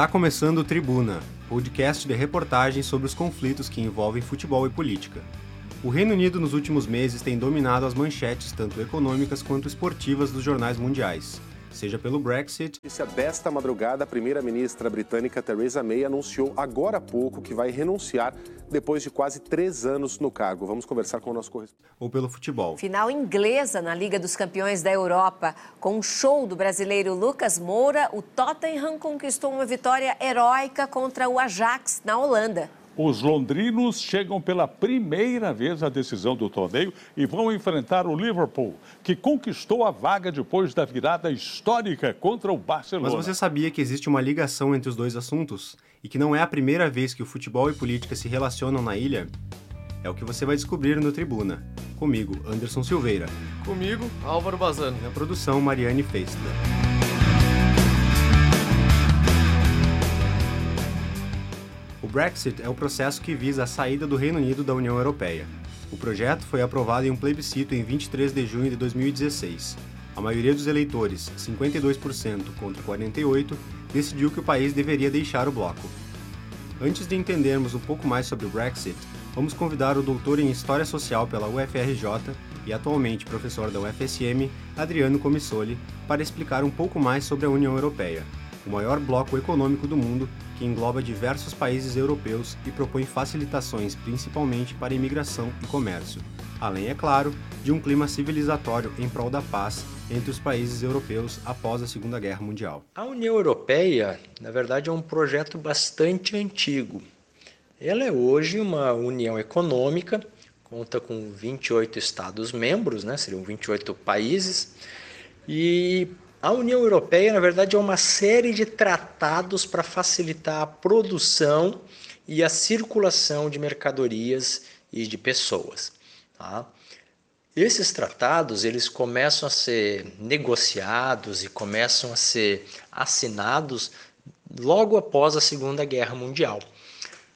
Está começando o Tribuna, podcast de reportagens sobre os conflitos que envolvem futebol e política. O Reino Unido nos últimos meses tem dominado as manchetes tanto econômicas quanto esportivas dos jornais mundiais seja pelo Brexit. Desta madrugada, a primeira-ministra britânica Theresa May anunciou agora há pouco que vai renunciar depois de quase três anos no cargo. Vamos conversar com o nosso correspondente. Ou pelo futebol. Final inglesa na Liga dos Campeões da Europa. Com um show do brasileiro Lucas Moura, o Tottenham conquistou uma vitória heróica contra o Ajax na Holanda. Os londrinos chegam pela primeira vez à decisão do torneio e vão enfrentar o Liverpool, que conquistou a vaga depois da virada histórica contra o Barcelona. Mas você sabia que existe uma ligação entre os dois assuntos? E que não é a primeira vez que o futebol e política se relacionam na ilha? É o que você vai descobrir no Tribuna. Comigo, Anderson Silveira. Comigo, Álvaro Bazano. Na produção, Mariane Feistler. Brexit é o processo que visa a saída do Reino Unido da União Europeia. O projeto foi aprovado em um plebiscito em 23 de junho de 2016. A maioria dos eleitores, 52% contra 48%, decidiu que o país deveria deixar o bloco. Antes de entendermos um pouco mais sobre o Brexit, vamos convidar o doutor em História Social pela UFRJ e atualmente professor da UFSM, Adriano Comissoli, para explicar um pouco mais sobre a União Europeia, o maior bloco econômico do mundo que engloba diversos países europeus e propõe facilitações principalmente para imigração e comércio, além, é claro, de um clima civilizatório em prol da paz entre os países europeus após a Segunda Guerra Mundial. A União Europeia, na verdade, é um projeto bastante antigo. Ela é hoje uma união econômica, conta com 28 Estados membros, né? seriam 28 países, e a União Europeia, na verdade, é uma série de tratados para facilitar a produção e a circulação de mercadorias e de pessoas. Tá? Esses tratados eles começam a ser negociados e começam a ser assinados logo após a Segunda Guerra Mundial.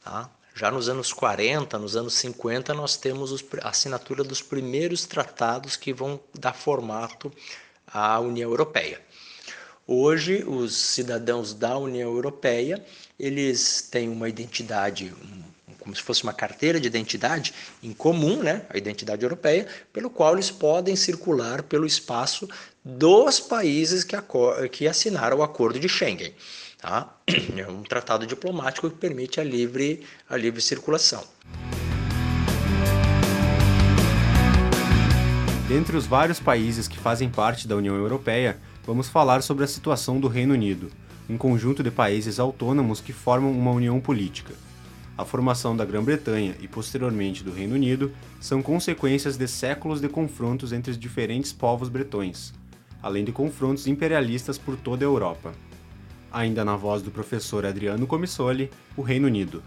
Tá? Já nos anos 40, nos anos 50, nós temos a assinatura dos primeiros tratados que vão dar formato à União Europeia. Hoje, os cidadãos da União Europeia, eles têm uma identidade, como se fosse uma carteira de identidade em comum, né, a identidade europeia, pelo qual eles podem circular pelo espaço dos países que, que assinaram o Acordo de Schengen. Tá? É um tratado diplomático que permite a livre, a livre circulação. Dentre os vários países que fazem parte da União Europeia, vamos falar sobre a situação do Reino Unido, um conjunto de países autônomos que formam uma união política. A formação da Grã-Bretanha e posteriormente do Reino Unido são consequências de séculos de confrontos entre os diferentes povos bretões, além de confrontos imperialistas por toda a Europa. Ainda na voz do professor Adriano Comissoli, o Reino Unido.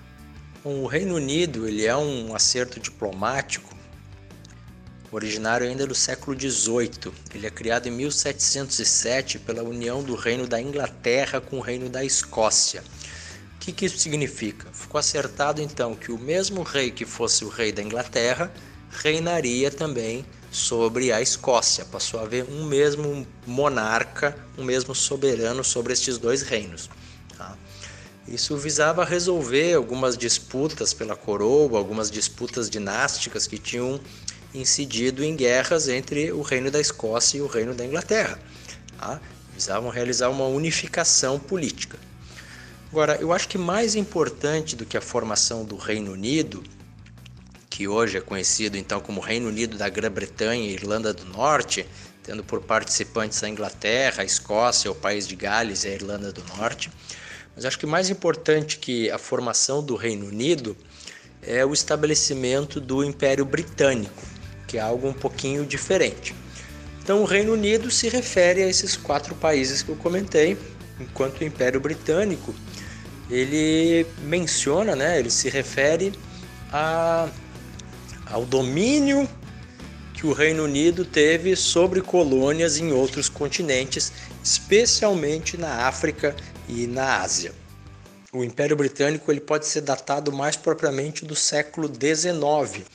O Reino Unido ele é um acerto diplomático originário ainda do século XVIII. Ele é criado em 1707 pela união do Reino da Inglaterra com o Reino da Escócia. O que, que isso significa? Ficou acertado então que o mesmo rei que fosse o rei da Inglaterra reinaria também sobre a Escócia. Passou a haver um mesmo monarca, um mesmo soberano sobre estes dois reinos. Tá? Isso visava resolver algumas disputas pela coroa, algumas disputas dinásticas que tinham incidido em guerras entre o reino da Escócia e o reino da Inglaterra. Tá? Visavam realizar uma unificação política. Agora, eu acho que mais importante do que a formação do Reino Unido, que hoje é conhecido então como Reino Unido da Grã-Bretanha e Irlanda do Norte, tendo por participantes a Inglaterra, a Escócia, o país de Gales e a Irlanda do Norte. Mas acho que mais importante que a formação do Reino Unido é o estabelecimento do Império Britânico, que é algo um pouquinho diferente. Então, o Reino Unido se refere a esses quatro países que eu comentei, enquanto o Império Britânico ele menciona, né, ele se refere a, ao domínio que o Reino Unido teve sobre colônias em outros continentes, especialmente na África e na Ásia. O Império Britânico ele pode ser datado mais propriamente do século XIX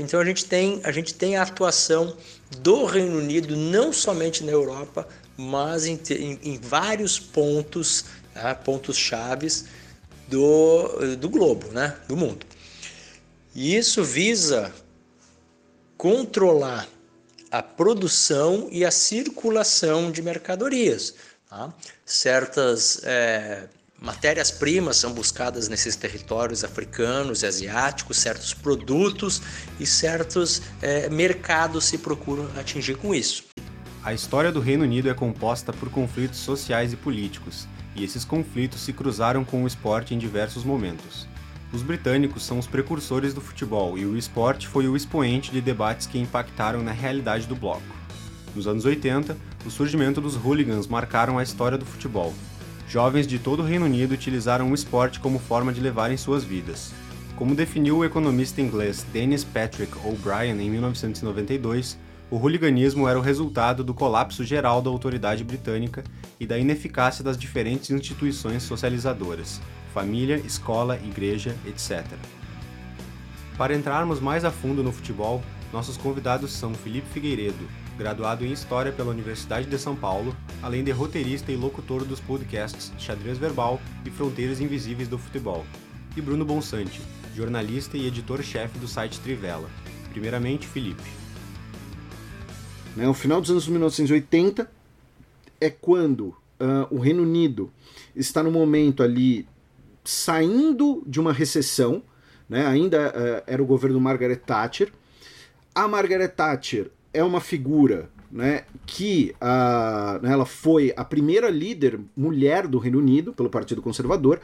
então a gente tem a gente tem a atuação do Reino Unido não somente na Europa, mas em, em, em vários pontos tá? pontos chaves do, do globo, né? do mundo. E isso visa controlar a produção e a circulação de mercadorias. Tá? Certas é, matérias-primas são buscadas nesses territórios africanos e asiáticos, certos produtos e certos é, mercados se procuram atingir com isso. A história do Reino Unido é composta por conflitos sociais e políticos, e esses conflitos se cruzaram com o esporte em diversos momentos. Os britânicos são os precursores do futebol e o esporte foi o expoente de debates que impactaram na realidade do bloco. Nos anos 80, o surgimento dos hooligans marcaram a história do futebol. Jovens de todo o Reino Unido utilizaram o esporte como forma de levarem suas vidas. Como definiu o economista inglês Dennis Patrick O'Brien em 1992, o hooliganismo era o resultado do colapso geral da autoridade britânica e da ineficácia das diferentes instituições socializadoras, família, escola, igreja, etc. Para entrarmos mais a fundo no futebol, nossos convidados são Felipe Figueiredo, graduado em História pela Universidade de São Paulo, além de roteirista e locutor dos podcasts Xadrez Verbal e Fronteiras Invisíveis do Futebol, e Bruno Bonsante, jornalista e editor-chefe do site Trivela. Primeiramente, Felipe. No final dos anos 1980 é quando uh, o Reino Unido está no momento ali saindo de uma recessão, né? ainda uh, era o governo Margaret Thatcher. A Margaret Thatcher é uma figura né, que uh, ela foi a primeira líder mulher do Reino Unido pelo Partido Conservador.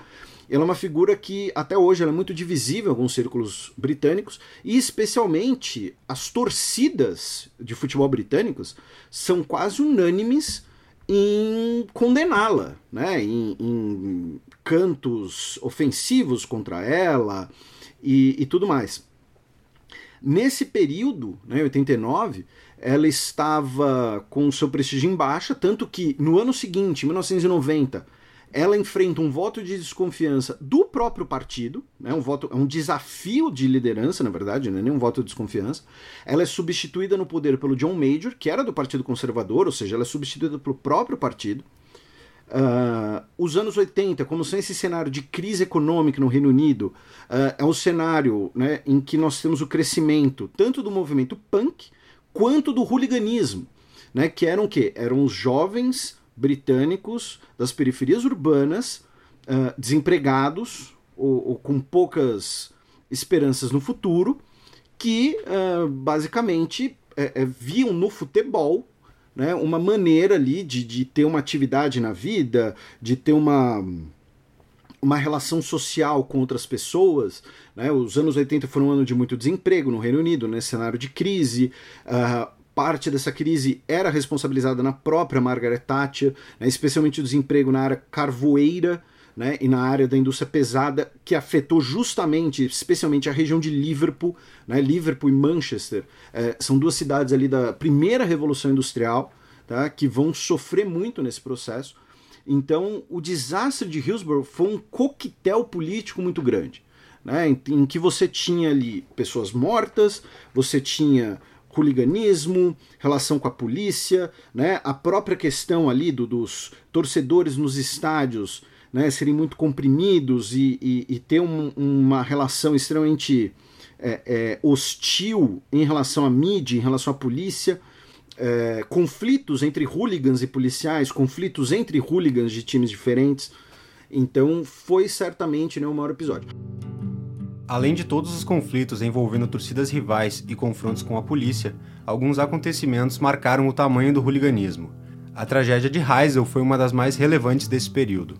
Ela é uma figura que até hoje é muito divisível em alguns círculos britânicos e especialmente as torcidas de futebol britânicos são quase unânimes em condená-la, né? Em, em, cantos ofensivos contra ela e, e tudo mais. Nesse período, né, 89, ela estava com seu prestígio em baixa, tanto que no ano seguinte, 1990, ela enfrenta um voto de desconfiança do próprio partido, né, um voto, é um desafio de liderança, na verdade, não é nem um voto de desconfiança. Ela é substituída no poder pelo John Major, que era do Partido Conservador, ou seja, ela é substituída pelo próprio partido. Uh, os anos 80, como são esse cenário de crise econômica no Reino Unido, uh, é um cenário né, em que nós temos o crescimento tanto do movimento punk quanto do hooliganismo, né, que eram o quê? Eram os jovens britânicos das periferias urbanas, uh, desempregados ou, ou, com poucas esperanças no futuro, que basicamente é, é, viam no futebol né, uma maneira ali de, de ter uma atividade na vida, de ter uma, uma relação social com outras pessoas. Né? Os anos 80 foram um ano de muito desemprego no Reino Unido, nesse né? cenário de crise. Uh, parte dessa crise era responsabilizada na própria Margaret Thatcher, né? especialmente o desemprego na área carvoeira. Né, e na área da indústria pesada, que afetou justamente, especialmente a região de Liverpool, né, Liverpool e Manchester, é, são duas cidades ali da primeira revolução industrial, tá, que vão sofrer muito nesse processo. Então, o desastre de Hillsborough foi um coquetel político muito grande, né, em, em que você tinha ali pessoas mortas, você tinha hooliganismo, relação com a polícia, né, a própria questão ali do, dos torcedores nos estádios né, serem muito comprimidos e, e, e ter um, uma relação extremamente é, é, hostil em relação à mídia, em relação à polícia, é, conflitos entre hooligans e policiais, conflitos entre hooligans de times diferentes. Então foi certamente né, o maior episódio. Além de todos os conflitos envolvendo torcidas rivais e confrontos com a polícia, alguns acontecimentos marcaram o tamanho do hooliganismo. A tragédia de Heysel foi uma das mais relevantes desse período.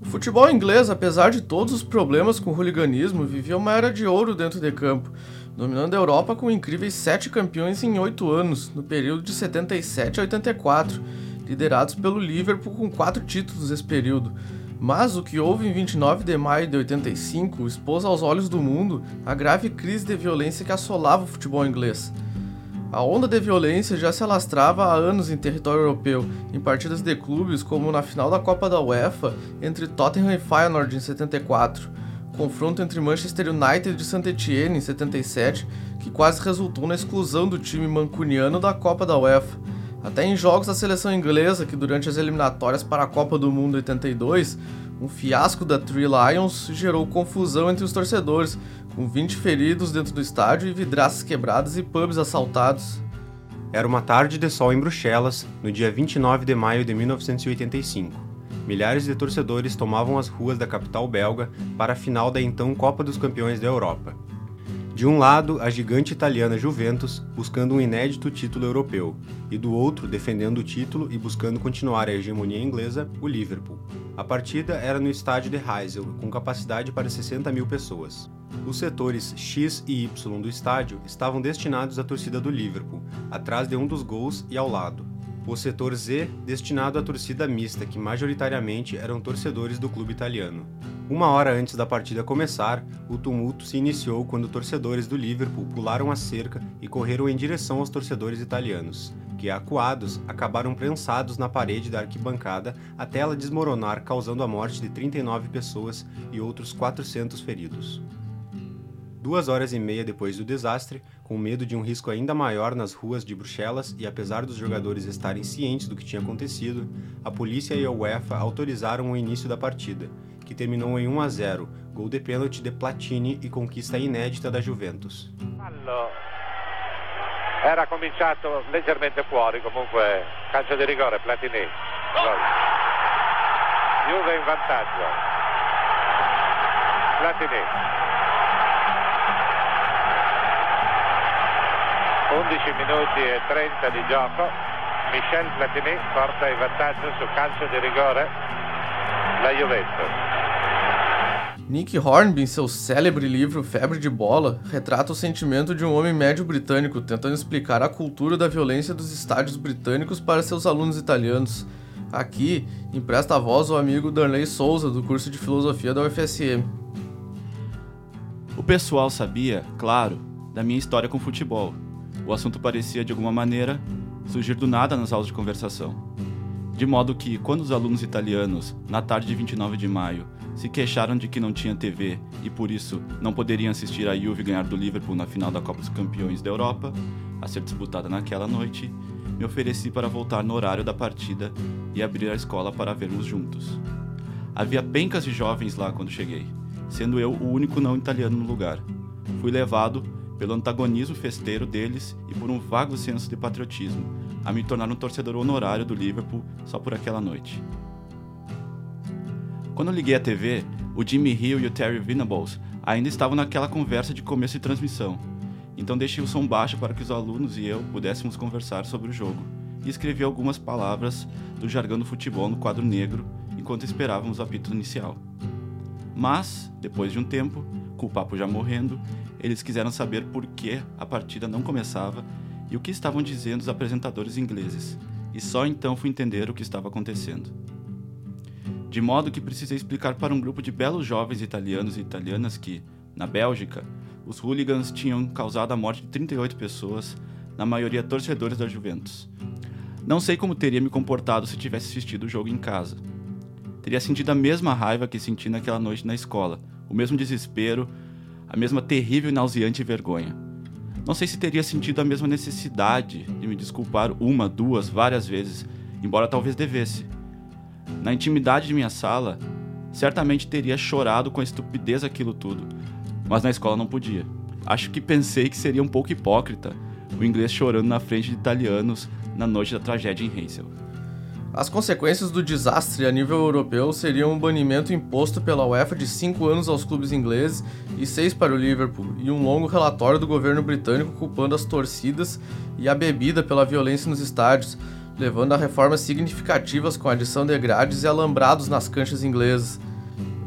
O futebol inglês, apesar de todos os problemas com o hooliganismo, vivia uma era de ouro dentro de campo, dominando a Europa com incríveis sete campeões em oito anos, no período de 77 a 84, liderados pelo Liverpool com quatro títulos nesse período. Mas o que houve em 29 de maio de 85 expôs aos olhos do mundo a grave crise de violência que assolava o futebol inglês. A onda de violência já se alastrava há anos em território europeu, em partidas de clubes como na final da Copa da UEFA entre Tottenham e Feyenoord em 74, confronto entre Manchester United e Saint Etienne em 77, que quase resultou na exclusão do time mancuniano da Copa da UEFA, Até em jogos da seleção inglesa, que durante as eliminatórias para a Copa do Mundo 82, um fiasco da Three Lions gerou confusão entre os torcedores, com 20 feridos dentro do estádio e vidraças quebradas e pubs assaltados. Era uma tarde de sol em Bruxelas, no dia 29 de maio de 1985. Milhares de torcedores tomavam as ruas da capital belga para a final da então Copa dos Campeões da Europa. De um lado, a gigante italiana Juventus, buscando um inédito título europeu, e do outro, defendendo o título e buscando continuar a hegemonia inglesa, o Liverpool. A partida era no estádio de Heysel, com capacidade para 60 mil pessoas. Os setores X e Y do estádio estavam destinados à torcida do Liverpool, atrás de um dos gols e ao lado. O setor Z, destinado à torcida mista, que majoritariamente eram torcedores do clube italiano. Uma hora antes da partida começar, o tumulto se iniciou quando torcedores do Liverpool pularam a cerca e correram em direção aos torcedores italianos, que, acuados, acabaram prensados na parede da arquibancada até ela desmoronar, causando a morte de 39 pessoas e outros 400 feridos. Duas horas e meia depois do desastre, com medo de um risco ainda maior nas ruas de Bruxelas e apesar dos jogadores estarem cientes do que tinha acontecido, a polícia e a UEFA autorizaram o início da partida, que terminou em 1 a 0, gol de pênalti de Platini e conquista inédita da Juventus. Era cominciato leggermente fuori, comunque calcio di rigore Platini. Juve in vantaggio. Platini. 11 minuti e 30 di gioco. Michel Platini porta in vantaggio su calcio di rigore la Juventus. Nick Hornby, em seu célebre livro Febre de Bola, retrata o sentimento de um homem médio britânico tentando explicar a cultura da violência dos estádios britânicos para seus alunos italianos. Aqui, empresta a voz ao amigo Darley Souza, do curso de filosofia da UFSM. O pessoal sabia, claro, da minha história com futebol, o assunto parecia, de alguma maneira, surgir do nada nas aulas de conversação. De modo que, quando os alunos italianos, na tarde de 29 de maio, se queixaram de que não tinha TV e por isso não poderiam assistir a Juve ganhar do Liverpool na final da Copa dos Campeões da Europa, a ser disputada naquela noite, me ofereci para voltar no horário da partida e abrir a escola para vermos juntos. Havia pencas de jovens lá quando cheguei, sendo eu o único não italiano no lugar. Fui levado pelo antagonismo festeiro deles e por um vago senso de patriotismo, a me tornar um torcedor honorário do Liverpool só por aquela noite. Quando liguei a TV, o Jimmy Hill e o Terry Venables ainda estavam naquela conversa de começo de transmissão, então deixei o som baixo para que os alunos e eu pudéssemos conversar sobre o jogo, e escrevi algumas palavras do jargão do futebol no quadro negro enquanto esperávamos o apito inicial. Mas, depois de um tempo, com o papo já morrendo, eles quiseram saber por que a partida não começava e o que estavam dizendo os apresentadores ingleses, e só então fui entender o que estava acontecendo. De modo que precisei explicar para um grupo de belos jovens italianos e italianas que, na Bélgica, os hooligans tinham causado a morte de 38 pessoas, na maioria torcedores da Juventus. Não sei como teria me comportado se tivesse assistido o jogo em casa. Teria sentido a mesma raiva que senti naquela noite na escola, o mesmo desespero, a mesma terrível e nauseante vergonha. Não sei se teria sentido a mesma necessidade de me desculpar uma, duas, várias vezes, embora talvez devesse. Na intimidade de minha sala, certamente teria chorado com a estupidez aquilo tudo, mas na escola não podia. Acho que pensei que seria um pouco hipócrita o inglês chorando na frente de italianos na noite da tragédia em Heysel. As consequências do desastre a nível europeu seriam um banimento imposto pela UEFA de 5 anos aos clubes ingleses e 6 para o Liverpool, e um longo relatório do governo britânico culpando as torcidas e a bebida pela violência nos estádios, levando a reformas significativas com a adição de grades e alambrados nas canchas inglesas.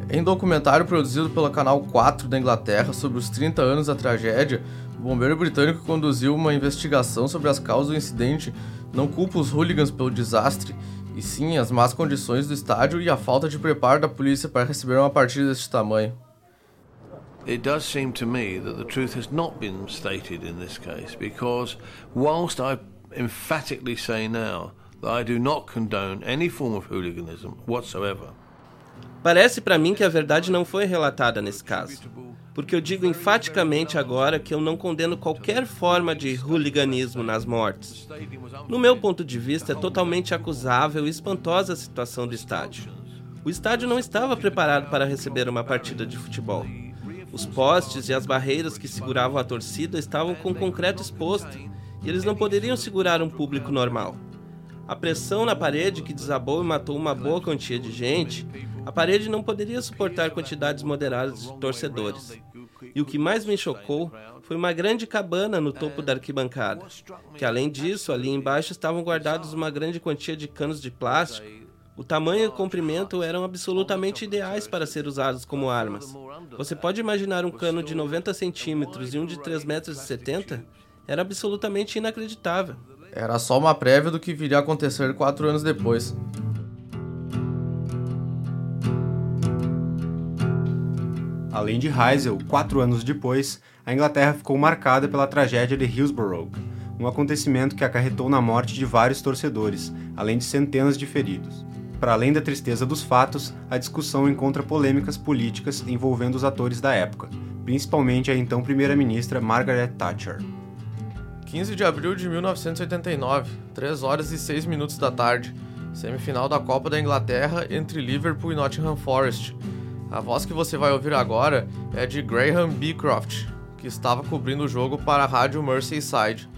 Em documentário produzido pelo Canal 4 da Inglaterra sobre os 30 anos da tragédia, o bombeiro britânico conduziu uma investigação sobre as causas do incidente não culpa os hooligans pelo desastre, e sim as más condições do estádio e a falta de preparo da polícia para receber uma partida deste tamanho. It does seem to me that the truth has not been stated in this case because whilst I emphatically say now that I do not condone any form of hooliganism whatsoever. Parece para mim que a verdade não foi relatada nesse caso. Porque eu digo enfaticamente agora que eu não condeno qualquer forma de hooliganismo nas mortes. No meu ponto de vista, é totalmente acusável e espantosa a situação do estádio. O estádio não estava preparado para receber uma partida de futebol. Os postes e as barreiras que seguravam a torcida estavam com concreto exposto e eles não poderiam segurar um público normal. A pressão na parede que desabou e matou uma boa quantia de gente, a parede não poderia suportar quantidades moderadas de torcedores. E o que mais me chocou foi uma grande cabana no topo da arquibancada, que além disso, ali embaixo estavam guardados uma grande quantia de canos de plástico. O tamanho e o comprimento eram absolutamente ideais para ser usados como armas. Você pode imaginar um cano de 90 centímetros e um de 3,70 metros? Era absolutamente inacreditável. Era só uma prévia do que viria a acontecer quatro anos depois. Além de Heysel, quatro anos depois, a Inglaterra ficou marcada pela tragédia de Hillsborough, um acontecimento que acarretou na morte de vários torcedores, além de centenas de feridos. Para além da tristeza dos fatos, a discussão encontra polêmicas políticas envolvendo os atores da época, principalmente a então primeira-ministra Margaret Thatcher. 15 de abril de 1989, 3 horas e 6 minutos da tarde, semifinal da Copa da Inglaterra entre Liverpool e Nottingham Forest. A voz que você vai ouvir agora é de Graham Beecroft, que estava cobrindo o jogo para a rádio Merseyside.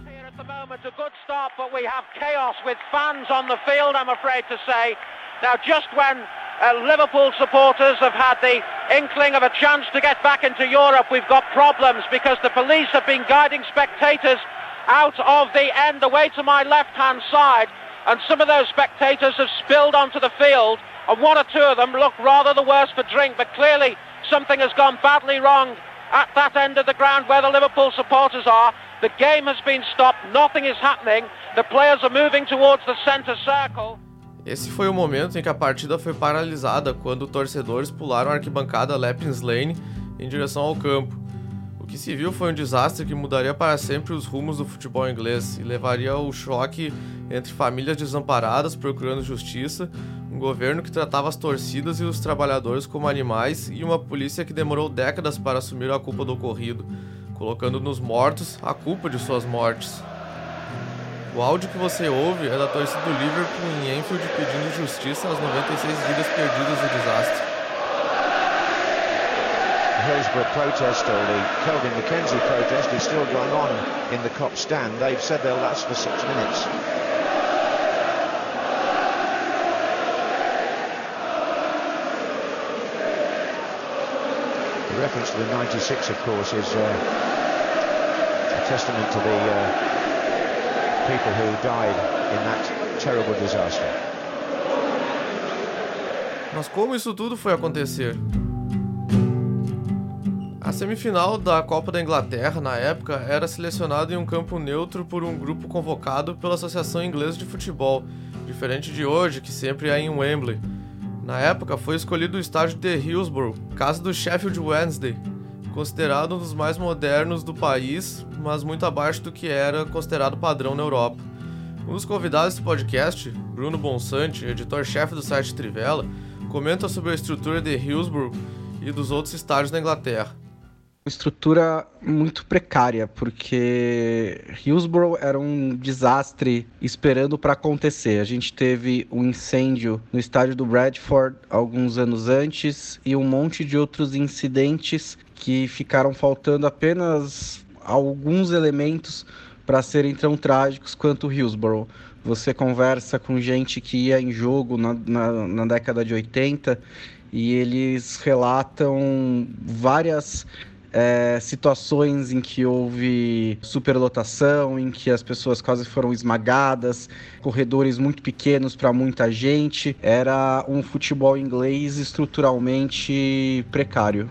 Now, just when uh, Liverpool supporters have had the inkling of a chance to get back into Europe, we've got problems because the police have been guiding spectators out of the end away to my left-hand side, and some of those spectators have spilled onto the field, and one or two of them look rather the worse for drink, but clearly something has gone badly wrong at that end of the ground where the Liverpool supporters are. The game has been stopped, nothing is happening, the players are moving towards the centre circle. Esse foi o momento em que a partida foi paralisada quando torcedores pularam a arquibancada Leppings Lane em direção ao campo. Que se viu foi um desastre que mudaria para sempre os rumos do futebol inglês e levaria ao choque entre famílias desamparadas procurando justiça, um governo que tratava as torcidas e os trabalhadores como animais e uma polícia que demorou décadas para assumir a culpa do ocorrido, colocando nos mortos a culpa de suas mortes. O áudio que você ouve é da torcida do Liverpool em Enfield pedindo justiça às 96 vidas perdidas do desastre. Hillsborough protest or the Kelvin McKenzie protest is still going on in the Cop stand. They've said they'll last for six minutes. The reference to the 96, of course, is uh, a testament to the uh, people who died in that terrible disaster. Mas como isso tudo foi acontecer? Semifinal da Copa da Inglaterra, na época, era selecionada em um campo neutro por um grupo convocado pela Associação Inglesa de Futebol, diferente de hoje, que sempre é em Wembley. Na época, foi escolhido o estádio de Hillsborough, casa do Sheffield Wednesday, considerado um dos mais modernos do país, mas muito abaixo do que era considerado padrão na Europa. Um dos convidados do podcast, Bruno Bonsante, editor-chefe do site Trivela, comenta sobre a estrutura de Hillsborough e dos outros estádios na Inglaterra estrutura muito precária, porque Hillsborough era um desastre esperando para acontecer. A gente teve um incêndio no estádio do Bradford alguns anos antes e um monte de outros incidentes que ficaram faltando apenas alguns elementos para serem tão trágicos quanto Hillsborough. Você conversa com gente que ia em jogo na, na, na década de 80 e eles relatam várias é, situações em que houve superlotação, em que as pessoas quase foram esmagadas, corredores muito pequenos para muita gente. Era um futebol inglês estruturalmente precário.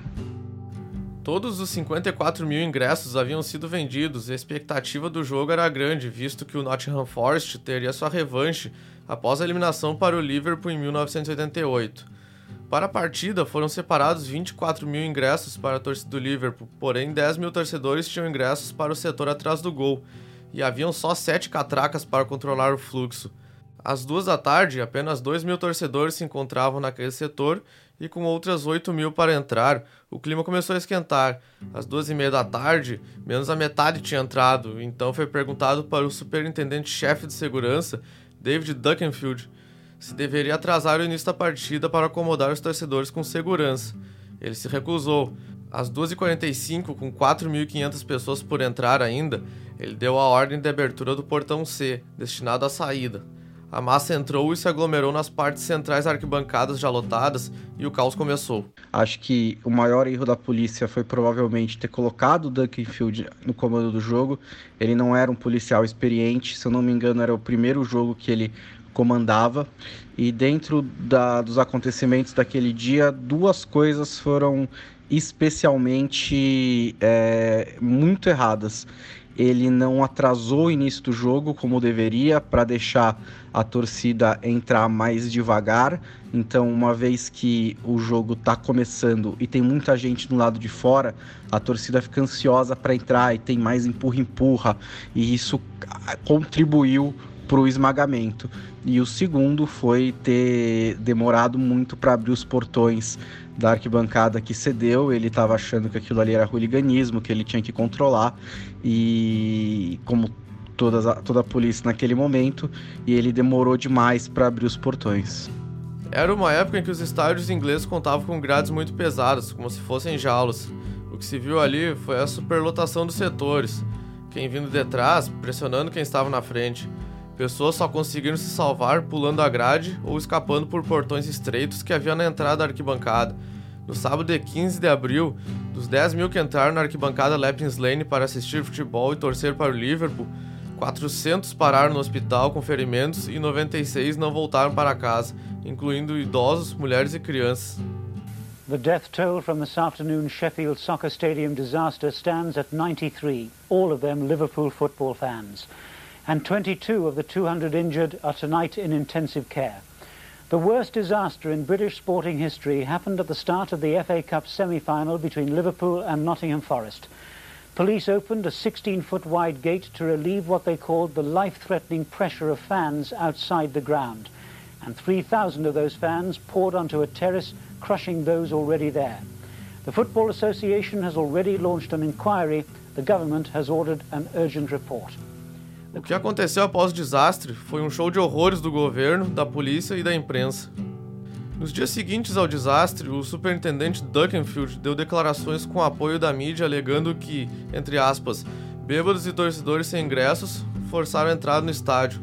Todos os 54 mil ingressos haviam sido vendidos e a expectativa do jogo era grande, visto que o Nottingham Forest teria sua revanche após a eliminação para o Liverpool em 1988. Para a partida, foram separados 24 mil ingressos para a torcida do Liverpool, porém 10 mil torcedores tinham ingressos para o setor atrás do gol, e haviam só 7 catracas para controlar o fluxo. Às duas da tarde, apenas 2 mil torcedores se encontravam naquele setor e com outras 8 mil para entrar, o clima começou a esquentar. Às duas e meia da tarde, menos a metade tinha entrado, então foi perguntado para o superintendente-chefe de segurança, David Duckenfield, se deveria atrasar o início da partida para acomodar os torcedores com segurança. Ele se recusou. Às 2h45, com 4.500 pessoas por entrar ainda, ele deu a ordem de abertura do portão C, destinado à saída. A massa entrou e se aglomerou nas partes centrais arquibancadas já lotadas e o caos começou. Acho que o maior erro da polícia foi provavelmente ter colocado o Duncanfield no comando do jogo. Ele não era um policial experiente, se eu não me engano, era o primeiro jogo que ele comandava. E dentro da, dos acontecimentos daquele dia, duas coisas foram especialmente é, muito erradas ele não atrasou o início do jogo como deveria para deixar a torcida entrar mais devagar. Então, uma vez que o jogo está começando e tem muita gente do lado de fora, a torcida fica ansiosa para entrar e tem mais empurra-empurra, e isso contribuiu para o esmagamento. E o segundo foi ter demorado muito para abrir os portões da arquibancada que cedeu. Ele estava achando que aquilo ali era hooliganismo, que ele tinha que controlar. E como toda, toda a polícia naquele momento, e ele demorou demais para abrir os portões. Era uma época em que os estádios ingleses contavam com grades muito pesadas, como se fossem jaulas. O que se viu ali foi a superlotação dos setores, quem vindo de trás pressionando quem estava na frente. Pessoas só conseguiram se salvar pulando a grade ou escapando por portões estreitos que havia na entrada da arquibancada. No sábado de 15 de abril, dos 10 mil que entraram na arquibancada Leppings Lane para assistir futebol e torcer para o Liverpool, 400 pararam no hospital com ferimentos e 96 não voltaram para casa, incluindo idosos, mulheres e crianças. The death toll from this Sheffield Soccer Stadium disaster stands at 93, all of them Liverpool football fans. And 22 of the 200 injured are tonight in intensive care. The worst disaster in British sporting history happened at the start of the FA Cup semi-final between Liverpool and Nottingham Forest. Police opened a 16-foot wide gate to relieve what they called the life-threatening pressure of fans outside the ground. And 3,000 of those fans poured onto a terrace, crushing those already there. The Football Association has already launched an inquiry. The government has ordered an urgent report. O que aconteceu após o desastre foi um show de horrores do governo, da polícia e da imprensa. Nos dias seguintes ao desastre, o superintendente Duckenfield deu declarações com apoio da mídia alegando que, entre aspas, bêbados e torcedores sem ingressos forçaram a entrada no estádio.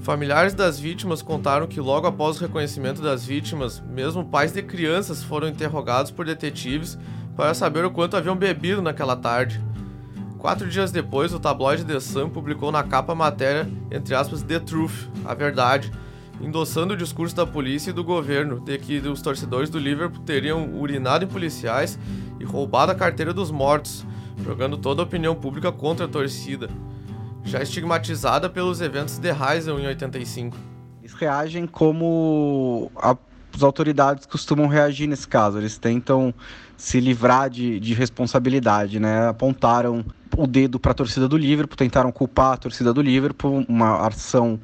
Familiares das vítimas contaram que logo após o reconhecimento das vítimas, mesmo pais de crianças foram interrogados por detetives para saber o quanto haviam bebido naquela tarde. Quatro dias depois, o tabloide The Sun publicou na capa a matéria, entre aspas, The Truth, a verdade, endossando o discurso da polícia e do governo de que os torcedores do Liverpool teriam urinado em policiais e roubado a carteira dos mortos, jogando toda a opinião pública contra a torcida, já estigmatizada pelos eventos de Heysel em 85. Eles reagem como a, as autoridades costumam reagir nesse caso, eles tentam se livrar de, de responsabilidade, né? Apontaram o dedo para a torcida do Liverpool, tentaram culpar a torcida do Liverpool, uma ação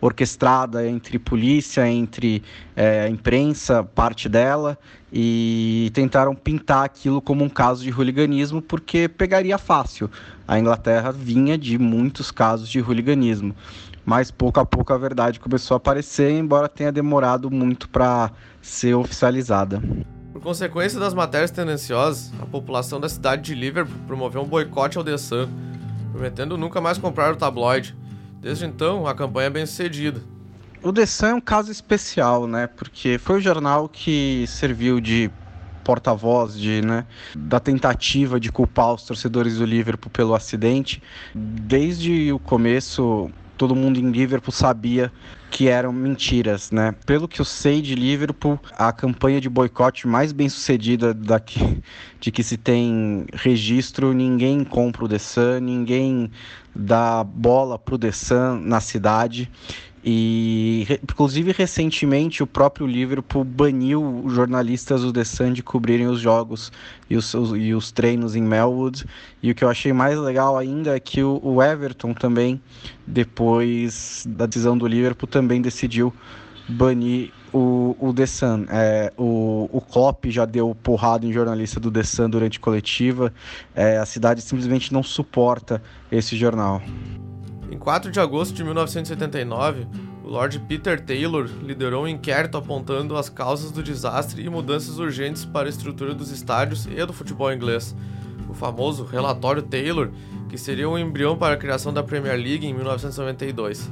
orquestrada entre polícia, entre é, imprensa, parte dela, e tentaram pintar aquilo como um caso de hooliganismo porque pegaria fácil. A Inglaterra vinha de muitos casos de hooliganismo, mas pouco a pouco a verdade começou a aparecer, embora tenha demorado muito para ser oficializada. Por consequência das matérias tendenciosas, a população da cidade de Liverpool promoveu um boicote ao The Sun, prometendo nunca mais comprar o tabloide. Desde então, a campanha é bem sucedida. O The Sun é um caso especial, né? Porque foi o jornal que serviu de porta-voz de, né, da tentativa de culpar os torcedores do Liverpool pelo acidente. Desde o começo, todo mundo em Liverpool sabia que eram mentiras, né? Pelo que eu sei de Liverpool, a campanha de boicote mais bem sucedida daqui, de que se tem registro, ninguém compra o The Sun, ninguém dá bola pro The Sun na cidade. E, inclusive, recentemente, o próprio Liverpool baniu jornalistas do The Sun de cobrirem os jogos e os, os, e os treinos em Melwood. E o que eu achei mais legal ainda é que o, o Everton também, depois da decisão do Liverpool, também decidiu banir o, o The Sun. É, o, o Klopp já deu porrada em jornalista do The Sun durante coletiva. É, a cidade simplesmente não suporta esse jornal. Em 4 de agosto de 1979, o Lord Peter Taylor liderou um inquérito apontando as causas do desastre e mudanças urgentes para a estrutura dos estádios e do futebol inglês. O famoso Relatório Taylor, que seria um embrião para a criação da Premier League em 1992.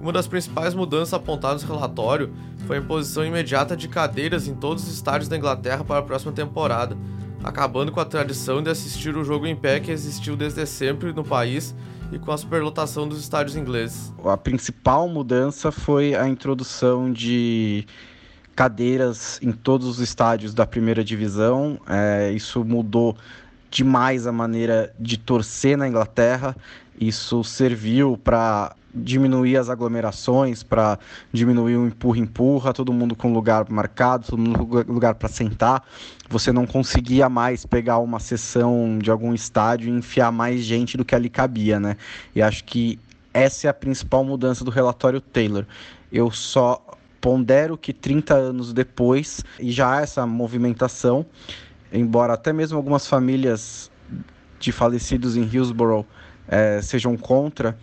Uma das principais mudanças apontadas no relatório foi a imposição imediata de cadeiras em todos os estádios da Inglaterra para a próxima temporada, acabando com a tradição de assistir o jogo em pé que existiu desde sempre no país e com a superlotação dos estádios ingleses. A principal mudança foi a introdução de cadeiras em todos os estádios da primeira divisão. É, isso mudou demais a maneira de torcer na Inglaterra. Isso serviu para diminuir as aglomerações, para diminuir o empurra-empurra, todo mundo com lugar marcado, todo mundo com lugar para sentar. Você não conseguia mais pegar uma sessão de algum estádio e enfiar mais gente do que ali cabia, né? E acho que essa é a principal mudança do relatório Taylor. Eu só pondero que 30 anos depois, e já há essa movimentação, embora até mesmo algumas famílias de falecidos em Hillsborough é, sejam contra,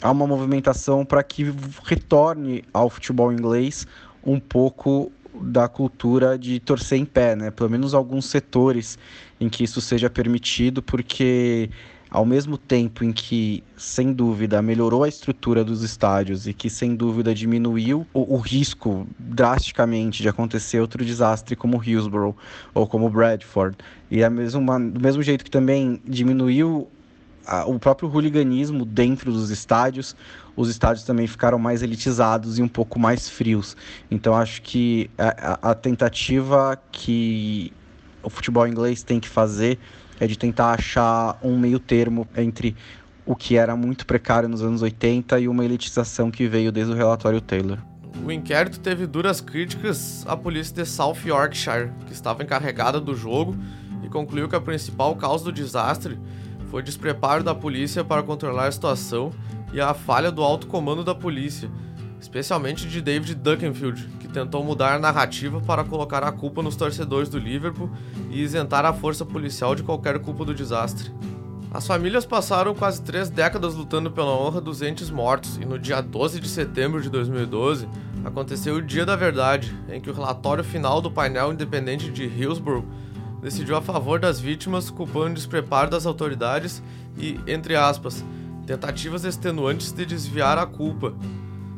há uma movimentação para que retorne ao futebol inglês um pouco da cultura de torcer em pé, né? Pelo menos alguns setores em que isso seja permitido, porque ao mesmo tempo em que, sem dúvida, melhorou a estrutura dos estádios e que, sem dúvida, diminuiu o, o risco drasticamente de acontecer outro desastre como Hillsborough ou como Bradford, e é do mesmo jeito que também diminuiu o próprio hooliganismo dentro dos estádios, os estádios também ficaram mais elitizados e um pouco mais frios. Então acho que a, a, tentativa que o futebol inglês tem que fazer é de tentar achar um meio termo entre o que era muito precário nos anos 80 e uma elitização que veio desde o relatório Taylor. O inquérito teve duras críticas à polícia de South Yorkshire, que estava encarregada do jogo, e concluiu que a principal causa do desastre foi despreparo da polícia para controlar a situação e a falha do alto comando da polícia, especialmente de David Duckenfield, que tentou mudar a narrativa para colocar a culpa nos torcedores do Liverpool e isentar a força policial de qualquer culpa do desastre. As famílias passaram quase três décadas lutando pela honra dos entes mortos, e no dia 12 de setembro de 2012 aconteceu o Dia da Verdade, em que o relatório final do painel independente de Hillsborough decidiu a favor das vítimas, culpando o despreparo das autoridades e, entre aspas, tentativas extenuantes de desviar a culpa,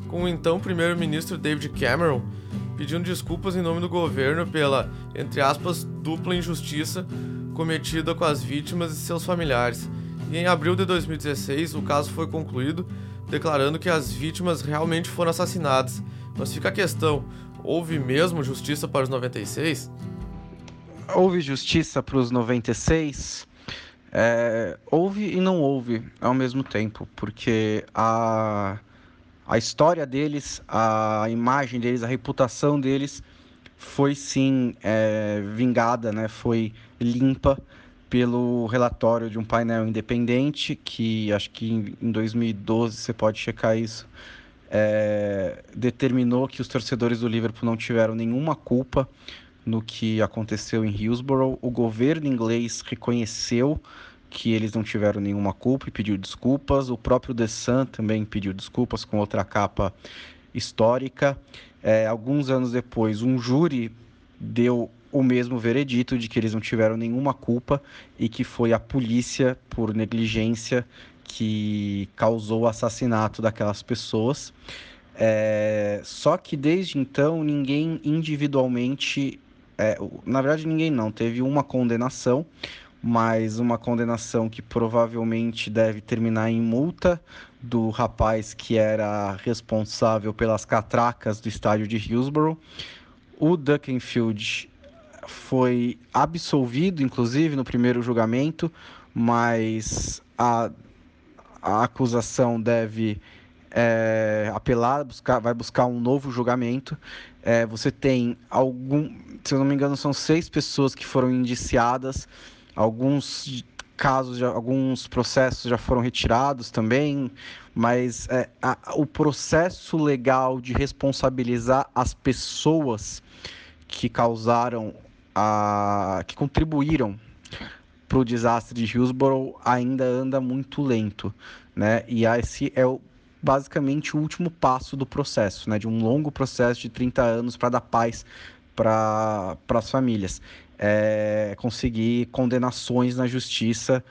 com o então primeiro-ministro David Cameron pedindo desculpas em nome do governo pela, entre aspas, dupla injustiça cometida com as vítimas e seus familiares. E em abril de 2016, o caso foi concluído, declarando que as vítimas realmente foram assassinadas. Mas fica a questão: houve mesmo justiça para os 96? Houve justiça para os 96? É, houve e não houve ao mesmo tempo, porque a, a história deles, a imagem deles, a reputação deles foi sim é, vingada, né? foi limpa pelo relatório de um painel independente, que acho que em 2012 você pode checar isso, é, determinou que os torcedores do Liverpool não tiveram nenhuma culpa no que aconteceu em Hillsborough. O governo inglês reconheceu que eles não tiveram nenhuma culpa e pediu desculpas. O próprio The Sun também pediu desculpas com outra capa histórica. É, alguns anos depois, um júri deu o mesmo veredito de que eles não tiveram nenhuma culpa e que foi a polícia, por negligência, que causou o assassinato daquelas pessoas. É, só que desde então ninguém individualmente é, na verdade, ninguém não. Teve uma condenação, mas uma condenação que provavelmente deve terminar em multa do rapaz que era responsável pelas catracas do estádio de Hillsborough. O Duckenfield foi absolvido, inclusive, no primeiro julgamento, mas a, a acusação deve é, apelar, buscar, vai buscar um novo julgamento. É, você tem algum, se eu não me engano, são seis pessoas que foram indiciadas, alguns casos, já, alguns processos já foram retirados também, mas é, a, o processo legal de responsabilizar as pessoas que causaram, a, que contribuíram para o desastre de Hillsborough ainda anda muito lento, né? E esse é o, basicamente o último passo do processo, né? De um longo processo de 30 anos para dar paz para as famílias. É conseguir condenações na justiça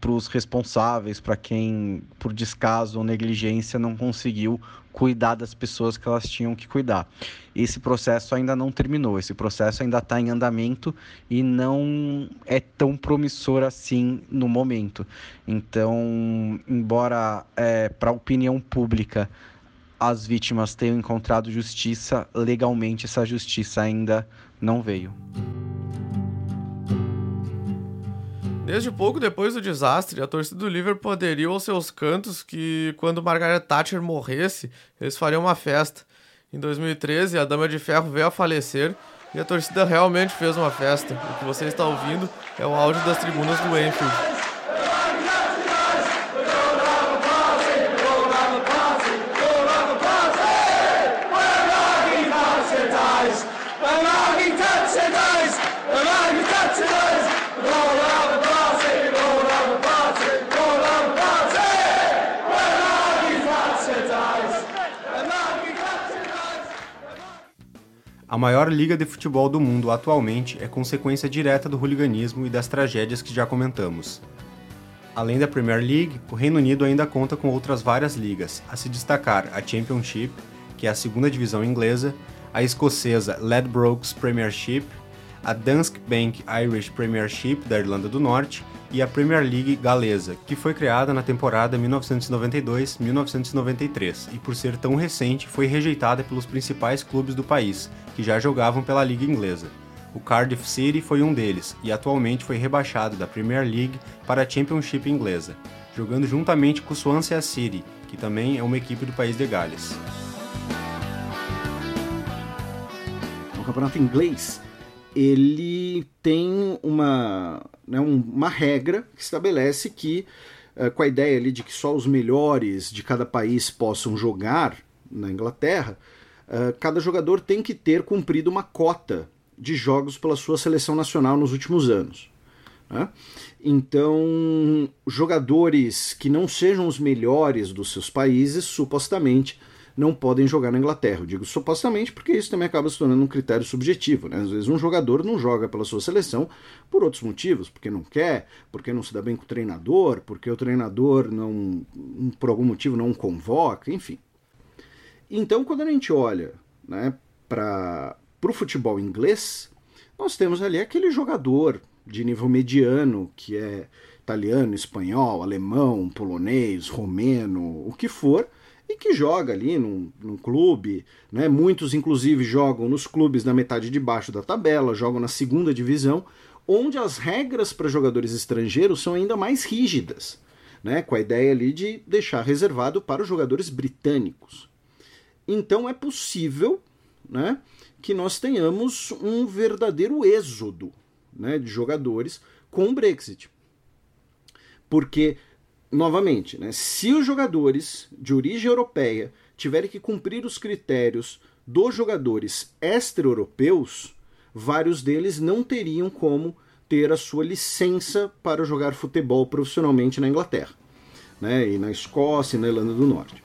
para os responsáveis, para quem, por descaso ou negligência, não conseguiu cuidar das pessoas que elas tinham que cuidar. Esse processo ainda não terminou, esse processo ainda está em andamento e não é tão promissor assim no momento. Então, embora é, para a opinião pública as vítimas tenham encontrado justiça, legalmente essa justiça ainda não veio. Desde pouco depois do desastre, a torcida do Liverpool aderiu aos seus cantos que, quando Margaret Thatcher morresse, eles fariam uma festa. Em 2013, a Dama de Ferro veio a falecer e a torcida realmente fez uma festa. O que você está ouvindo é o áudio das tribunas do Enfield. A maior liga de futebol do mundo atualmente é consequência direta do hooliganismo e das tragédias que já comentamos. Além da Premier League, o Reino Unido ainda conta com outras várias ligas, a se destacar a Championship, que é a segunda divisão inglesa, a escocesa Ladbrokes Premiership, a Danske Bank Irish Premiership da Irlanda do Norte e a Premier League galesa, que foi criada na temporada 1992-1993 e por ser tão recente foi rejeitada pelos principais clubes do país, que já jogavam pela liga inglesa. O Cardiff City foi um deles e atualmente foi rebaixado da Premier League para a Championship inglesa, jogando juntamente com o Swansea City, que também é uma equipe do país de Gales. O campeonato inglês ele tem uma, né, uma regra que estabelece que, uh, com a ideia ali de que só os melhores de cada país possam jogar na Inglaterra, uh, cada jogador tem que ter cumprido uma cota de jogos pela sua seleção nacional nos últimos anos. Né? Então, jogadores que não sejam os melhores dos seus países, supostamente, não podem jogar na Inglaterra. Eu digo supostamente porque isso também acaba se tornando um critério subjetivo. Né? Às vezes um jogador não joga pela sua seleção por outros motivos, porque não quer, porque não se dá bem com o treinador, porque o treinador não, por algum motivo não convoca, enfim. Então, quando a gente olha né, para o futebol inglês, nós temos ali aquele jogador de nível mediano que é italiano, espanhol, alemão, polonês, romeno, o que for, e que joga ali num, num, clube, né? Muitos, inclusive, jogam nos clubes na metade de baixo da tabela, jogam na segunda divisão, onde as regras para jogadores estrangeiros são ainda mais rígidas, né? Com a ideia ali de deixar reservado para os jogadores britânicos. Então é possível, né? Que nós tenhamos um verdadeiro êxodo, né? De jogadores com o Brexit, porque novamente, né, se os jogadores de origem europeia tiverem que cumprir os critérios dos jogadores extra-europeus, vários deles não teriam como ter a sua licença para jogar futebol profissionalmente na Inglaterra, né, e na Escócia e na Irlanda do Norte.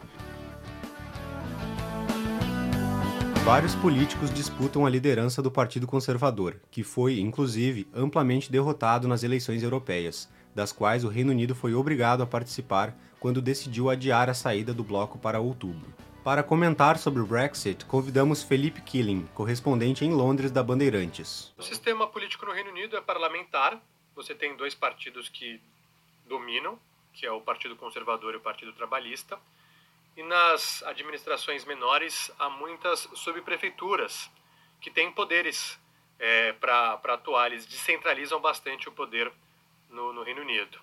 Vários políticos disputam a liderança do Partido Conservador, que foi, inclusive, amplamente derrotado nas eleições europeias das quais o Reino Unido foi obrigado a participar quando decidiu adiar a saída do bloco para outubro. Para comentar sobre o Brexit, convidamos Felipe Killing, correspondente em Londres da Bandeirantes. O sistema político no Reino Unido é parlamentar. Você tem dois partidos que dominam, que é o Partido Conservador e o Partido Trabalhista. E nas administrações menores há muitas subprefeituras que têm poderes é, para atuar. Eles descentralizam bastante o poder no, no Reino Unido.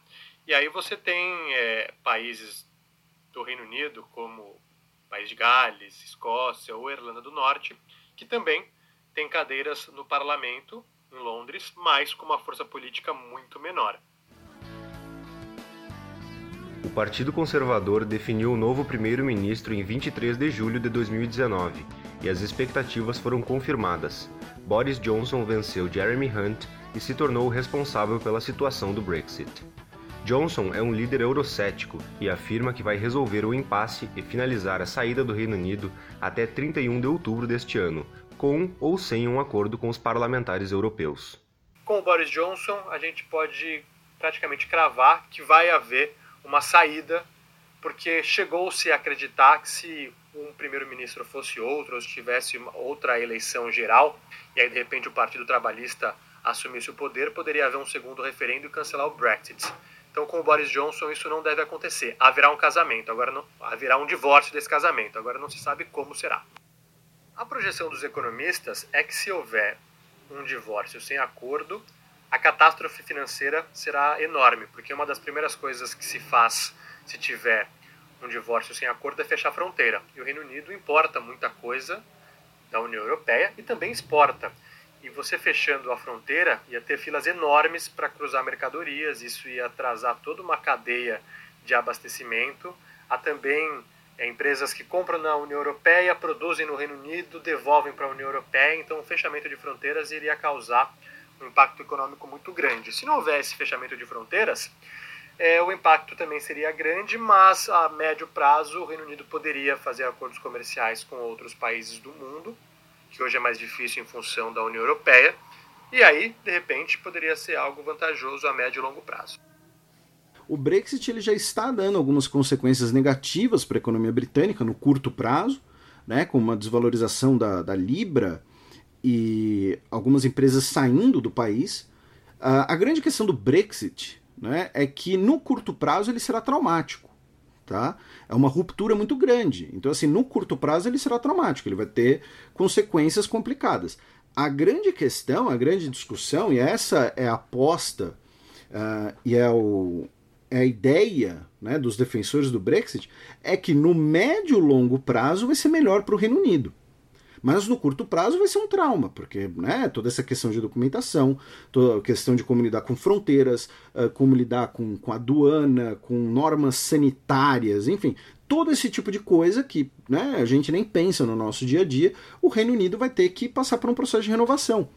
E aí você tem é, países do Reino Unido, como País de Gales, Escócia ou Irlanda do Norte, que também têm cadeiras no parlamento em Londres, mas com uma força política muito menor. O Partido Conservador definiu o novo primeiro-ministro em 23 de julho de 2019 e as expectativas foram confirmadas. Boris Johnson venceu Jeremy Hunt e se tornou o responsável pela situação do Brexit. Johnson é um líder eurocético e afirma que vai resolver o impasse e finalizar a saída do Reino Unido até 31 de outubro deste ano, com ou sem um acordo com os parlamentares europeus. Com o Boris Johnson, a gente pode praticamente cravar que vai haver uma saída, porque chegou-se a acreditar que se um primeiro-ministro fosse outro, ou se tivesse outra eleição geral, e aí de repente o Partido Trabalhista assumisse o poder, poderia haver um segundo referendo e cancelar o Brexit. Então, com o Boris Johnson, isso não deve acontecer. Haverá um casamento, agora não, haverá um divórcio desse casamento, agora não se sabe como será. A projeção dos economistas é que se houver um divórcio sem acordo, a catástrofe financeira será enorme, porque uma das primeiras coisas que se faz se tiver um divórcio sem acordo é fechar a fronteira. E o Reino Unido importa muita coisa da União Europeia e também exporta. E você fechando a fronteira ia ter filas enormes para cruzar mercadorias, isso ia atrasar toda uma cadeia de abastecimento. Há também é, empresas que compram na União Europeia, produzem no Reino Unido, devolvem para a União Europeia, então o fechamento de fronteiras iria causar um impacto econômico muito grande. Se não houvesse fechamento de fronteiras, é, o impacto também seria grande, mas a médio prazo o Reino Unido poderia fazer acordos comerciais com outros países do mundo, que hoje é mais difícil em função da União Europeia, e aí, de repente, poderia ser algo vantajoso a médio e longo prazo. O Brexit ele já está dando algumas consequências negativas para a economia britânica no curto prazo, né, com uma desvalorização da, da Libra e algumas empresas saindo do país. Uh, a grande questão do Brexit né, é que no curto prazo ele será traumático. Tá? É uma ruptura muito grande. Então, assim, no curto prazo ele será traumático, ele vai ter consequências complicadas. A grande questão, a grande discussão, e essa é a aposta uh, e é, o, é a ideia né, dos defensores do Brexit, é que no médio e longo prazo vai ser melhor para o Reino Unido. Mas no curto prazo vai ser um trauma, porque né, toda essa questão de documentação, toda a questão de como lidar com fronteiras, uh, como lidar com, com aduana, com normas sanitárias, enfim, todo esse tipo de coisa que né, a gente nem pensa no nosso dia a dia, o Reino Unido vai ter que passar por um processo de renovação.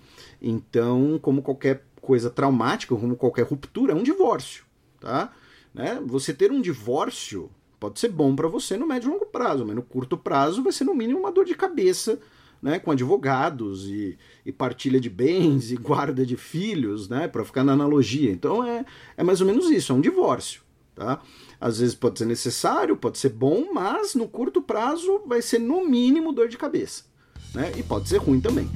Então, como qualquer coisa traumática, como qualquer ruptura, é um divórcio. Tá? Né? Você ter um divórcio pode ser bom para você no médio e longo prazo, mas no curto prazo vai ser no mínimo uma dor de cabeça né, com advogados e, e, partilha de bens e guarda de filhos, né, para ficar na analogia. Então é, é mais ou menos isso, é um divórcio. Tá? Às vezes pode ser necessário, pode ser bom, mas no curto prazo vai ser no mínimo dor de cabeça. Né? E pode ser ruim também.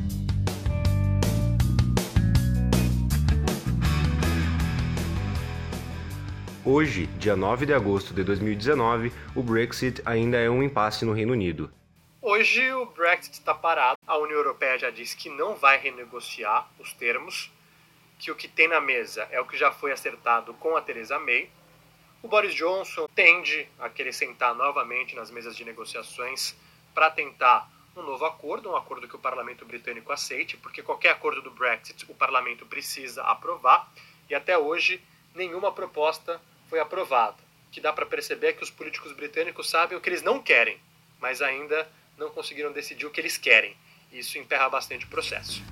Hoje, dia 9 de agosto de 2019, o Brexit ainda é um impasse no Reino Unido. Hoje o Brexit está parado. A União Europeia já disse que não vai renegociar os termos, que o que tem na mesa é o que já foi acertado com a Theresa May. O Boris Johnson tende a querer sentar novamente nas mesas de negociações para tentar um novo acordo, um acordo que o parlamento britânico aceite, porque qualquer acordo do Brexit o parlamento precisa aprovar, e até hoje nenhuma proposta foi aprovada. O que dá para perceber é que os políticos britânicos sabem o que eles não querem, mas ainda não conseguiram decidir o que eles querem. Isso emperra bastante o processo.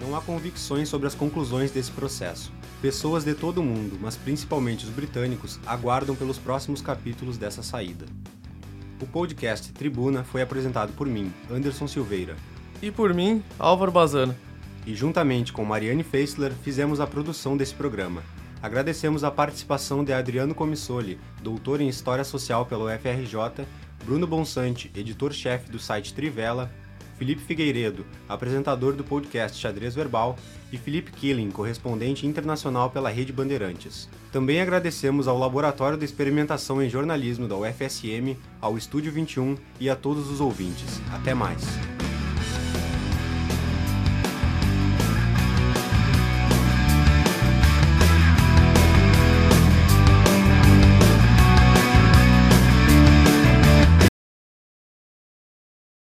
Não há convicções sobre as conclusões desse processo. Pessoas de todo o mundo, mas principalmente os britânicos, aguardam pelos próximos capítulos dessa saída. O podcast Tribuna foi apresentado por mim, Anderson Silveira. E por mim, Álvaro Bazana. E juntamente com Mariane Feisler, fizemos a produção desse programa. Agradecemos a participação de Adriano Comissoli, doutor em História Social pelo FRJ, Bruno Bonsante, editor-chefe do site Trivela, Felipe Figueiredo, apresentador do podcast Xadrez Verbal, e Felipe Killing, correspondente internacional pela Rede Bandeirantes. Também agradecemos ao Laboratório de Experimentação em Jornalismo da UFSM, ao Estúdio 21 e a todos os ouvintes. Até mais!